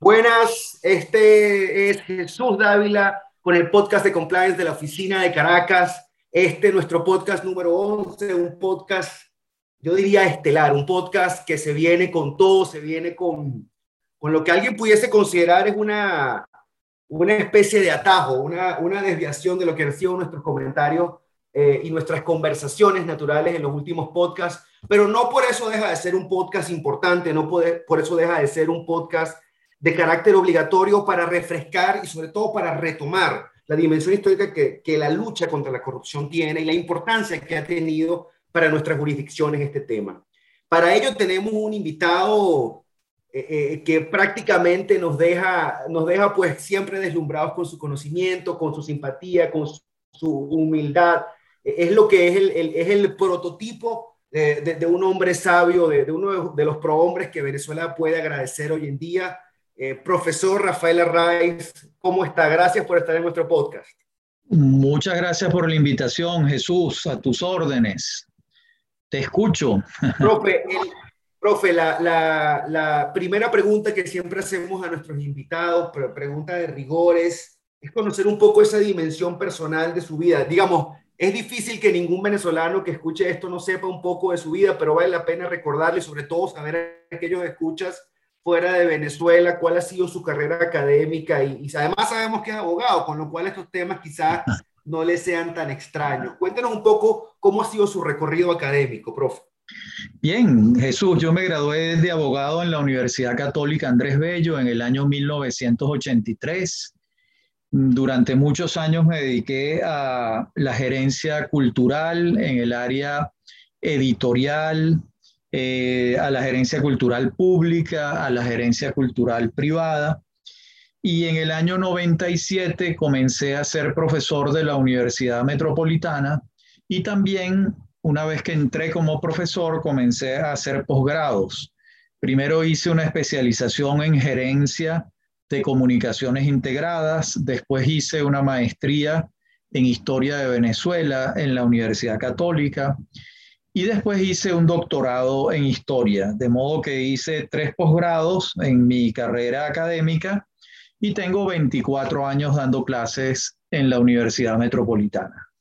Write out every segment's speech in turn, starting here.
Buenas, este es Jesús Dávila con el podcast de compliance de la oficina de Caracas. Este es nuestro podcast número 11, un podcast, yo diría estelar, un podcast que se viene con todo, se viene con, con lo que alguien pudiese considerar es una, una especie de atajo, una, una desviación de lo que han sido nuestros comentarios eh, y nuestras conversaciones naturales en los últimos podcasts, pero no por eso deja de ser un podcast importante, no por eso deja de ser un podcast de carácter obligatorio para refrescar y sobre todo para retomar la dimensión histórica que, que la lucha contra la corrupción tiene y la importancia que ha tenido para nuestras jurisdicciones este tema. Para ello tenemos un invitado eh, eh, que prácticamente nos deja, nos deja pues siempre deslumbrados con su conocimiento, con su simpatía, con su humildad, es lo que es el, es el prototipo de, de, un hombre sabio, de, de uno de, los prohombres que Venezuela puede agradecer hoy en día. Eh, profesor Rafael Arraiz, ¿cómo está? Gracias por estar en nuestro podcast. Muchas gracias por la invitación, Jesús, a tus órdenes. Te escucho. Profe, profe la, la, la, primera pregunta que siempre hacemos a nuestros invitados, pregunta de rigores, es conocer un poco esa dimensión personal de su vida. Digamos, es difícil que ningún venezolano que escuche esto no sepa un poco de su vida, pero vale la pena recordarle, sobre todo saber a aquellos escuchas fuera de Venezuela, cuál ha sido su carrera académica y, y, además sabemos que es abogado, con lo cual estos temas quizás no le sean tan extraños. Cuéntenos un poco cómo ha sido su recorrido académico, profe. Bien, Jesús, yo me gradué de abogado en la Universidad Católica Andrés Bello en el año 1983. Durante muchos años me dediqué a la gerencia cultural en el área editorial, eh, a la gerencia cultural pública, a la gerencia cultural privada. Y en el año 97 comencé a ser profesor de la Universidad Metropolitana y también una vez que entré como profesor comencé a hacer posgrados. Primero hice una especialización en gerencia de comunicaciones integradas, después hice una maestría en historia de Venezuela en la Universidad Católica y después hice un doctorado en historia, de modo que hice tres posgrados en mi carrera académica y tengo 24 años dando clases en la Universidad Metropolitana.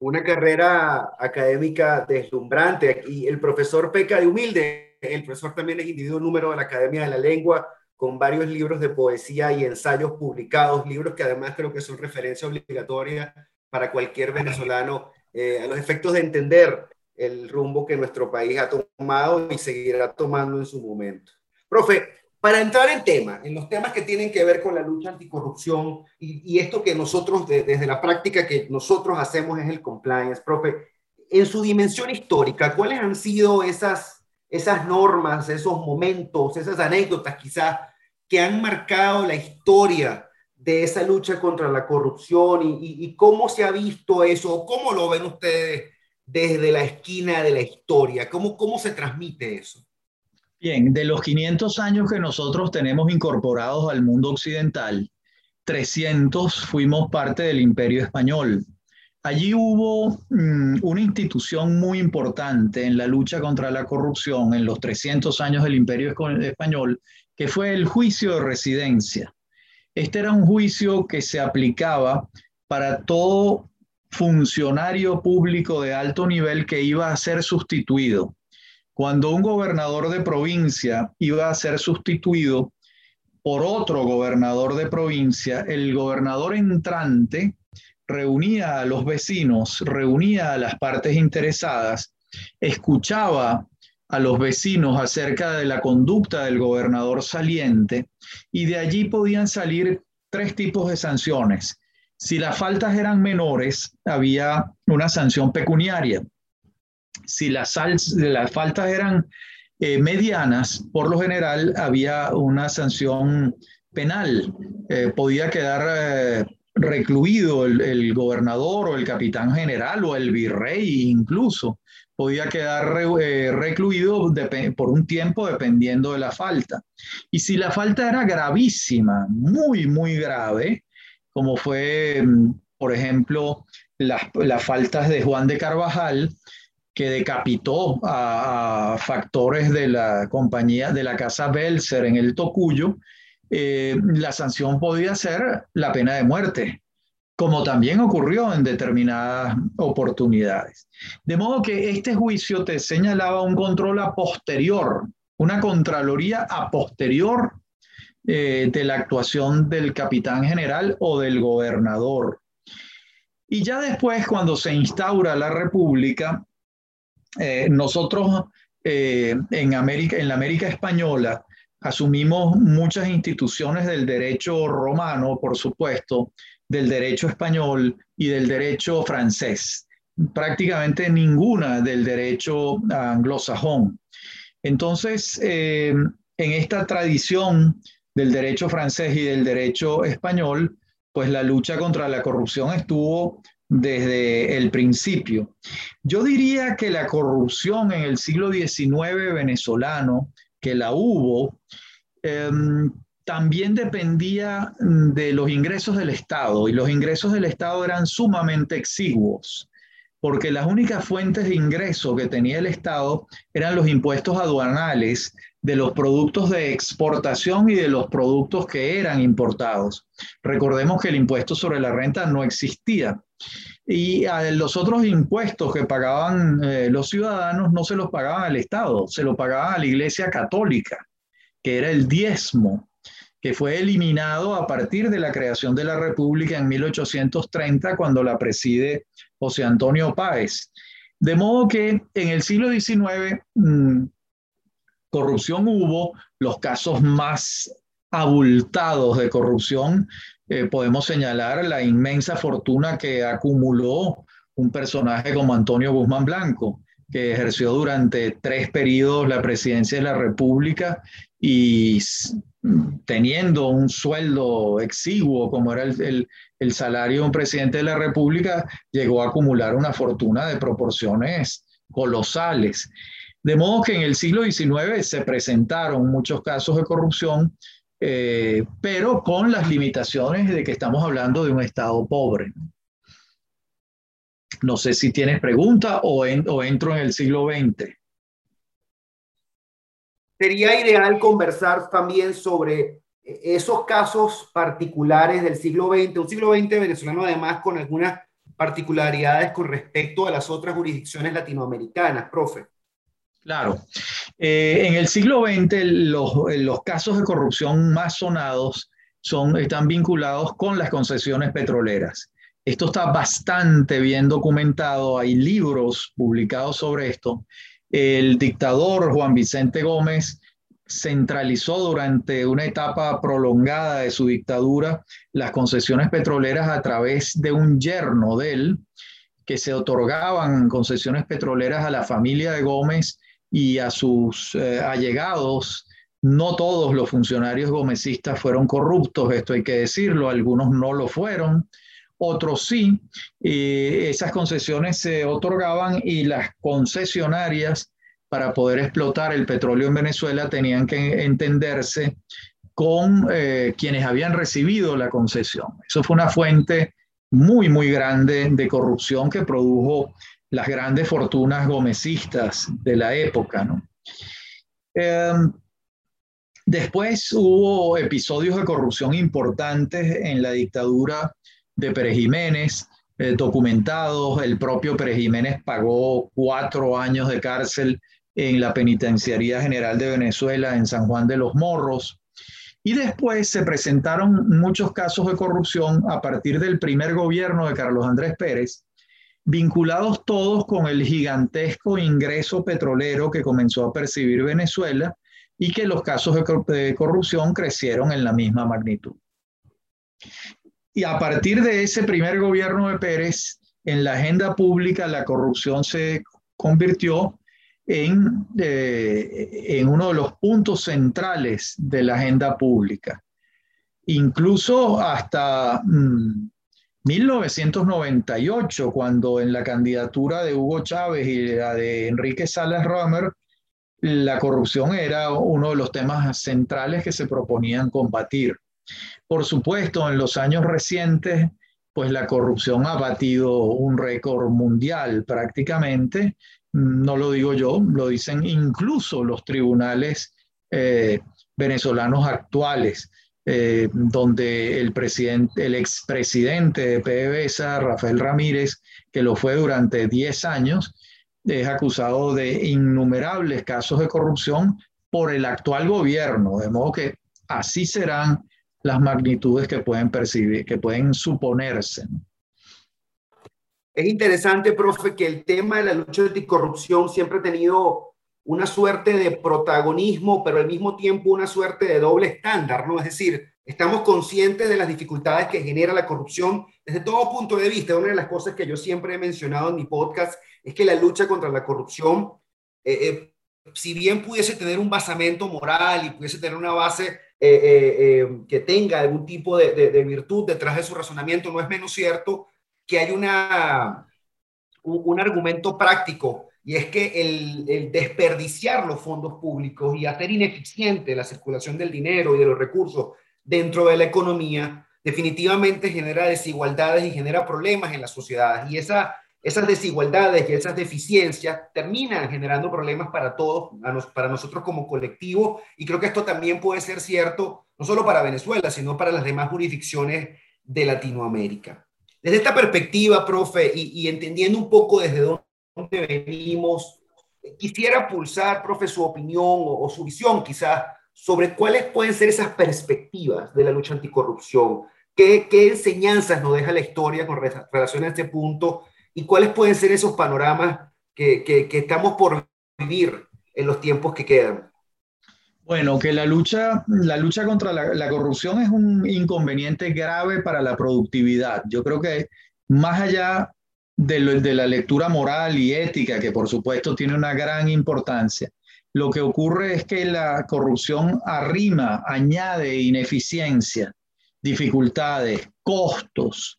Una carrera académica deslumbrante y el profesor peca de humilde el profesor también es individuo número de la Academia de la Lengua, con varios libros de poesía y ensayos publicados, libros que además creo que son referencia obligatoria para cualquier venezolano eh, a los efectos de entender el rumbo que nuestro país ha tomado y seguirá tomando en su momento. Profe, para entrar en tema, en los temas que tienen que ver con la lucha anticorrupción y, y esto que nosotros, desde la práctica que nosotros hacemos es el compliance, profe, en su dimensión histórica, ¿cuáles han sido esas esas normas, esos momentos, esas anécdotas quizás que han marcado la historia de esa lucha contra la corrupción y, cómo se ha visto eso, cómo lo ven ustedes desde la esquina de la historia, cómo, cómo se transmite eso. Bien, de los 500 años que nosotros tenemos incorporados al mundo occidental, 300 fuimos parte del imperio español. Allí hubo mm, una institución muy importante en la lucha contra la corrupción en los 300 años del Imperio Español, que fue el juicio de residencia. Este era un juicio que se aplicaba para todo funcionario público de alto nivel que iba a ser sustituido. Cuando un gobernador de provincia iba a ser sustituido por otro gobernador de provincia, el gobernador entrante reunía a los vecinos, reunía a las partes interesadas, escuchaba a los vecinos acerca de la conducta del gobernador saliente y de allí podían salir tres tipos de sanciones. Si las faltas eran menores, había una sanción pecuniaria. Si las, las faltas eran eh, medianas, por lo general había una sanción penal. Eh, podía quedar eh, recluido el, gobernador o el capitán general o el virrey incluso. Podía quedar recluido por un tiempo dependiendo de la falta. Y si la falta era gravísima, muy, muy grave, como fue, mm, por ejemplo, las, las faltas de Juan de Carvajal, que decapitó a, factores de la compañía de la casa Belser en el Tocuyo, eh, la sanción podía ser la pena de muerte, como también ocurrió en determinadas oportunidades. De modo que este juicio te señalaba un control a posterior, una contraloría a posterior eh, de la actuación del capitán general o del gobernador. Y ya después, cuando se instaura la República, eh, nosotros eh, en, América, en la América Española asumimos muchas instituciones del derecho romano, por supuesto, del derecho español y del derecho francés, prácticamente ninguna del derecho anglosajón. Entonces, eh, en esta tradición del derecho francés y del derecho español, pues la lucha contra la corrupción estuvo desde el principio. Yo diría que la corrupción en el siglo XIX venezolano, que la hubo, em, también dependía de los ingresos del Estado y los ingresos del Estado eran sumamente exiguos, porque las únicas fuentes de ingreso que tenía el Estado eran los impuestos aduanales de los productos de exportación y de los productos que eran importados. Recordemos que el impuesto sobre la renta no existía. Y los otros impuestos que pagaban eh, los ciudadanos no se los pagaban al Estado, se los pagaban a la Iglesia Católica, que era el diezmo, que fue eliminado a partir de la creación de la República en 1830, cuando la preside José Antonio Páez. De modo que en el siglo XIX mm, corrupción hubo, los casos más abultados de corrupción eh, podemos señalar la inmensa fortuna que acumuló un personaje como Antonio Guzmán Blanco, que ejerció durante tres periodos la presidencia de la República y teniendo un sueldo exiguo como era el, el, salario de un presidente de la República, llegó a acumular una fortuna de proporciones colosales. De modo que en el siglo XIX se presentaron muchos casos de corrupción eh, pero con las limitaciones de que estamos hablando de un Estado pobre. No sé si tienes pregunta o, o entro en el siglo XX. Sería ideal conversar también sobre esos casos particulares del siglo XX, un siglo XX venezolano además con algunas particularidades con respecto a las otras jurisdicciones latinoamericanas, profe. Claro. Eh, en el siglo XX, los, casos de corrupción más sonados son, están vinculados con las concesiones petroleras. Esto está bastante bien documentado, hay libros publicados sobre esto. El dictador Juan Vicente Gómez centralizó durante una etapa prolongada de su dictadura las concesiones petroleras a través de un yerno de él, que se otorgaban concesiones petroleras a la familia de Gómez y a sus eh, allegados. No todos los funcionarios gomecistas fueron corruptos, esto hay que decirlo, algunos no lo fueron, otros sí. esas concesiones se otorgaban y las concesionarias para poder explotar el petróleo en Venezuela tenían que entenderse con eh, quienes habían recibido la concesión. Eso fue una fuente muy, muy grande de corrupción que produjo las grandes fortunas gomecistas de la época. ¿no? Em, después hubo episodios de corrupción importantes en la dictadura de Pérez Jiménez, eh, documentados. El propio Pérez Jiménez pagó cuatro años de cárcel en la Penitenciaría General de Venezuela en San Juan de los Morros. Y después se presentaron muchos casos de corrupción a partir del primer gobierno de Carlos Andrés Pérez, vinculados todos con el gigantesco ingreso petrolero que comenzó a percibir Venezuela y que los casos de corrupción crecieron en la misma magnitud. Y a partir de ese primer gobierno de Pérez, en la agenda pública la corrupción se convirtió en, eh, en uno de los puntos centrales de la agenda pública. Incluso hasta mm, 1998, cuando en la candidatura de Hugo Chávez y la de Enrique Salas Romer, la corrupción era uno de los temas centrales que se proponían combatir. Por supuesto, en los años recientes, pues la corrupción ha batido un récord mundial prácticamente. No lo digo yo, lo dicen incluso los tribunales eh, venezolanos actuales, eh, donde el, presidente, el expresidente de PDVSA, Rafael Ramírez, que lo fue durante 10 años, es acusado de innumerables casos de corrupción por el actual gobierno, de modo que así serán las magnitudes que pueden percibir, que pueden suponerse. Es interesante, profe, que el tema de la lucha anticorrupción siempre ha tenido una suerte de protagonismo, pero al mismo tiempo una suerte de doble estándar, ¿no? Es decir, estamos conscientes de las dificultades que genera la corrupción desde todo punto de vista. Una de las cosas que yo siempre he mencionado en mi podcast es que la lucha contra la corrupción, eh, eh, si bien pudiese tener un basamento moral y pudiese tener una base eh, que tenga algún tipo de, virtud detrás de su razonamiento, no es menos cierto que hay una, un, argumento práctico y es que el, el, desperdiciar los fondos públicos y hacer ineficiente la circulación del dinero y de los recursos dentro de la economía definitivamente genera desigualdades y genera problemas en la sociedad. Y esa esas desigualdades y esas deficiencias terminan generando problemas para todos, para nosotros como colectivo, y creo que esto también puede ser cierto no solo para Venezuela, sino para las demás jurisdicciones de Latinoamérica. Desde esta perspectiva, profe, y, entendiendo un poco desde dónde venimos, quisiera pulsar, profe, su opinión o, su visión quizás sobre cuáles pueden ser esas perspectivas de la lucha anticorrupción. ¿Qué, qué enseñanzas nos deja la historia con relación a este punto? y cuáles pueden ser esos panoramas que, que, estamos por vivir en los tiempos que quedan. Bueno, que la lucha, la lucha contra la, la, corrupción es un inconveniente grave para la productividad. Yo creo que más allá de, la lectura moral y ética, que por supuesto tiene una gran importancia, lo que ocurre es que la corrupción arrima, añade ineficiencia, dificultades, costos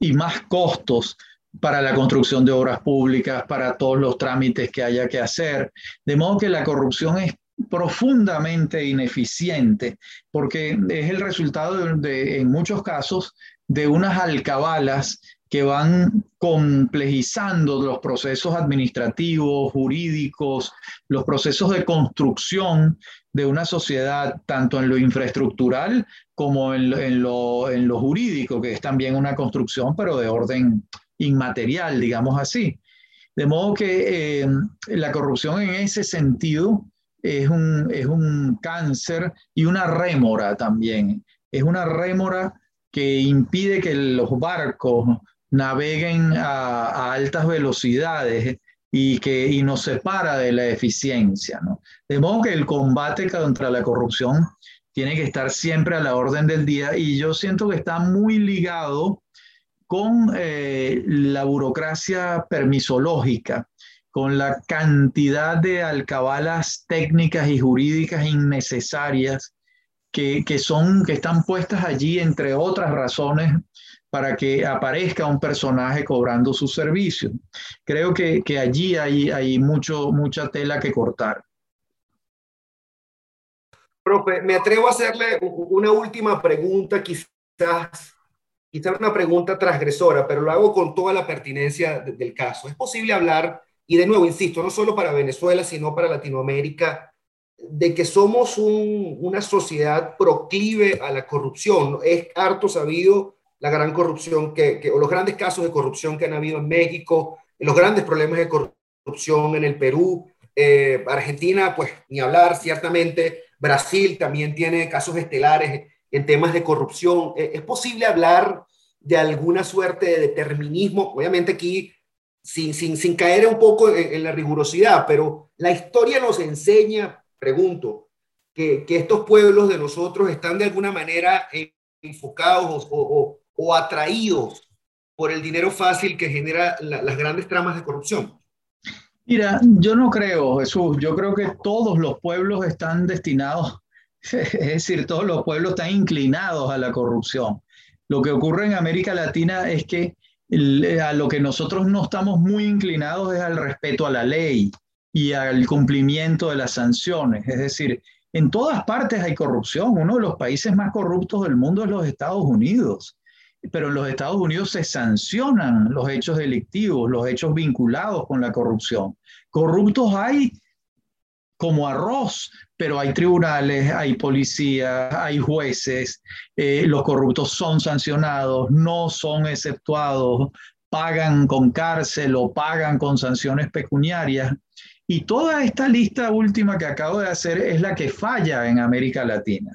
y más costos para la construcción de obras públicas, para todos los trámites que haya que hacer. De modo que la corrupción es profundamente ineficiente porque es el resultado de, en muchos casos de unas alcabalas que van complejizando los procesos administrativos, jurídicos, los procesos de construcción de una sociedad, tanto en lo infraestructural como en, en, lo, en lo jurídico, que es también una construcción, pero de orden inmaterial, digamos así. De modo que eh, la corrupción en ese sentido es un, es un cáncer y una rémora también. Es una rémora que impide que los barcos naveguen a, altas velocidades y que y nos separa de la eficiencia. ¿no? De modo que el combate contra la corrupción tiene que estar siempre a la orden del día y yo siento que está muy ligado con eh, la burocracia permisológica, con la cantidad de alcabalas técnicas y jurídicas innecesarias que, son, que están puestas allí, entre otras razones, para que aparezca un personaje cobrando su servicio. Creo que, allí hay, hay mucho, mucha tela que cortar. Profe, me atrevo a hacerle una última pregunta, quizás quizá una pregunta transgresora, pero lo hago con toda la pertinencia del caso. ¿Es posible hablar, y de nuevo, insisto, no solo para Venezuela, sino para Latinoamérica, de que somos una sociedad proclive a la corrupción? Es harto sabido la gran corrupción que, o los grandes casos de corrupción que han habido en México, los grandes problemas de corrupción en el Perú, eh, Argentina, pues ni hablar, ciertamente. Brasil también tiene casos estelares en temas de corrupción. Eh, ¿Es posible hablar de alguna suerte de determinismo? Obviamente aquí sin, sin, sin caer un poco en, la rigurosidad, pero la historia nos enseña, pregunto, que, que estos pueblos de nosotros están de alguna manera enfocados o, o, atraídos por el dinero fácil que genera las grandes tramas de corrupción. Mira, yo no creo, Jesús, yo creo que todos los pueblos están destinados Es decir, todos los pueblos están inclinados a la corrupción. Lo que ocurre en América Latina es que a lo que nosotros no estamos muy inclinados es al respeto a la ley y al cumplimiento de las sanciones. Es decir, en todas partes hay corrupción. Uno de los países más corruptos del mundo es los Estados Unidos. Pero en los Estados Unidos se sancionan los hechos delictivos, los hechos vinculados con la corrupción. Corruptos hay como arroz, pero hay tribunales, hay policías, hay jueces, eh, los corruptos son sancionados, no son exceptuados, pagan con cárcel o pagan con sanciones pecuniarias. Y toda esta lista última que acabo de hacer es la que falla en América Latina.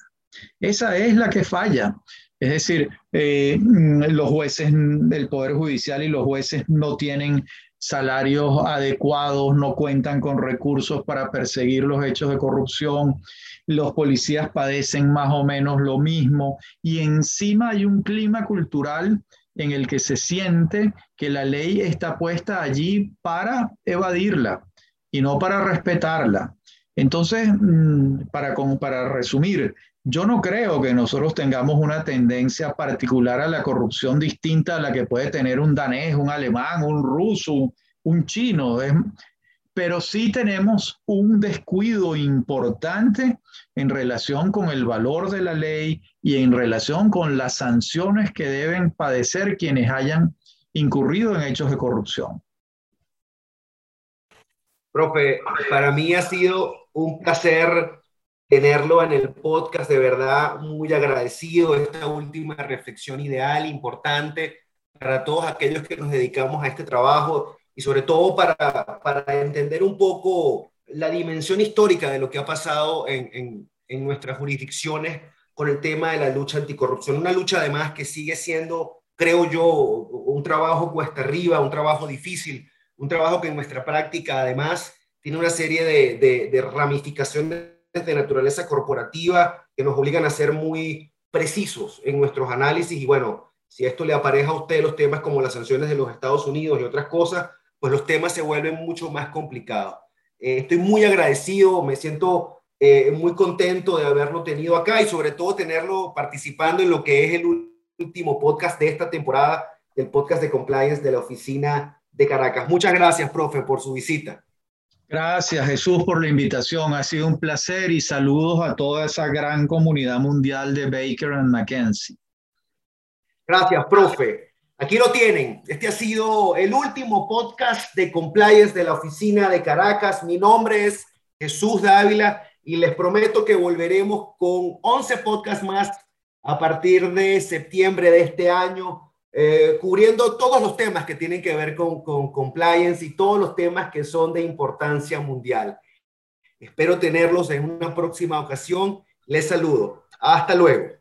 Esa es la que falla. Es decir, eh, los jueces del Poder Judicial y los jueces no tienen salarios adecuados, no cuentan con recursos para perseguir los hechos de corrupción, los policías padecen más o menos lo mismo y encima hay un clima cultural en el que se siente que la ley está puesta allí para evadirla y no para respetarla. Entonces, mm, para, para resumir, yo no creo que nosotros tengamos una tendencia particular a la corrupción distinta a la que puede tener un danés, un alemán, un ruso, un chino, pero sí tenemos un descuido importante en relación con el valor de la ley y en relación con las sanciones que deben padecer quienes hayan incurrido en hechos de corrupción. Profe, para mí ha sido un placer tenerlo en el podcast, de verdad muy agradecido esta última reflexión ideal, importante para todos aquellos que nos dedicamos a este trabajo y sobre todo para, para entender un poco la dimensión histórica de lo que ha pasado en, en, en nuestras jurisdicciones con el tema de la lucha anticorrupción. Una lucha además que sigue siendo, creo yo, un trabajo cuesta arriba, un trabajo difícil, un trabajo que en nuestra práctica además tiene una serie de, de, de ramificaciones de naturaleza corporativa que nos obligan a ser muy precisos en nuestros análisis y bueno, si esto le apareja a usted los temas como las sanciones de los Estados Unidos y otras cosas, pues los temas se vuelven mucho más complicados. Eh, estoy muy agradecido, me siento eh, muy contento de haberlo tenido acá y sobre todo tenerlo participando en lo que es el último podcast de esta temporada, del podcast de compliance de la oficina de Caracas. Muchas gracias, profe, por su visita. Gracias Jesús por la invitación. Ha sido un placer y saludos a toda esa gran comunidad mundial de Baker and McKenzie. Gracias, profe. Aquí lo tienen. Este ha sido el último podcast de compliance de la oficina de Caracas. Mi nombre es Jesús Dávila y les prometo que volveremos con 11 podcasts más a partir de septiembre de este año eh, cubriendo todos los temas que tienen que ver con, con compliance y todos los temas que son de importancia mundial. Espero tenerlos en una próxima ocasión. Les saludo. Hasta luego.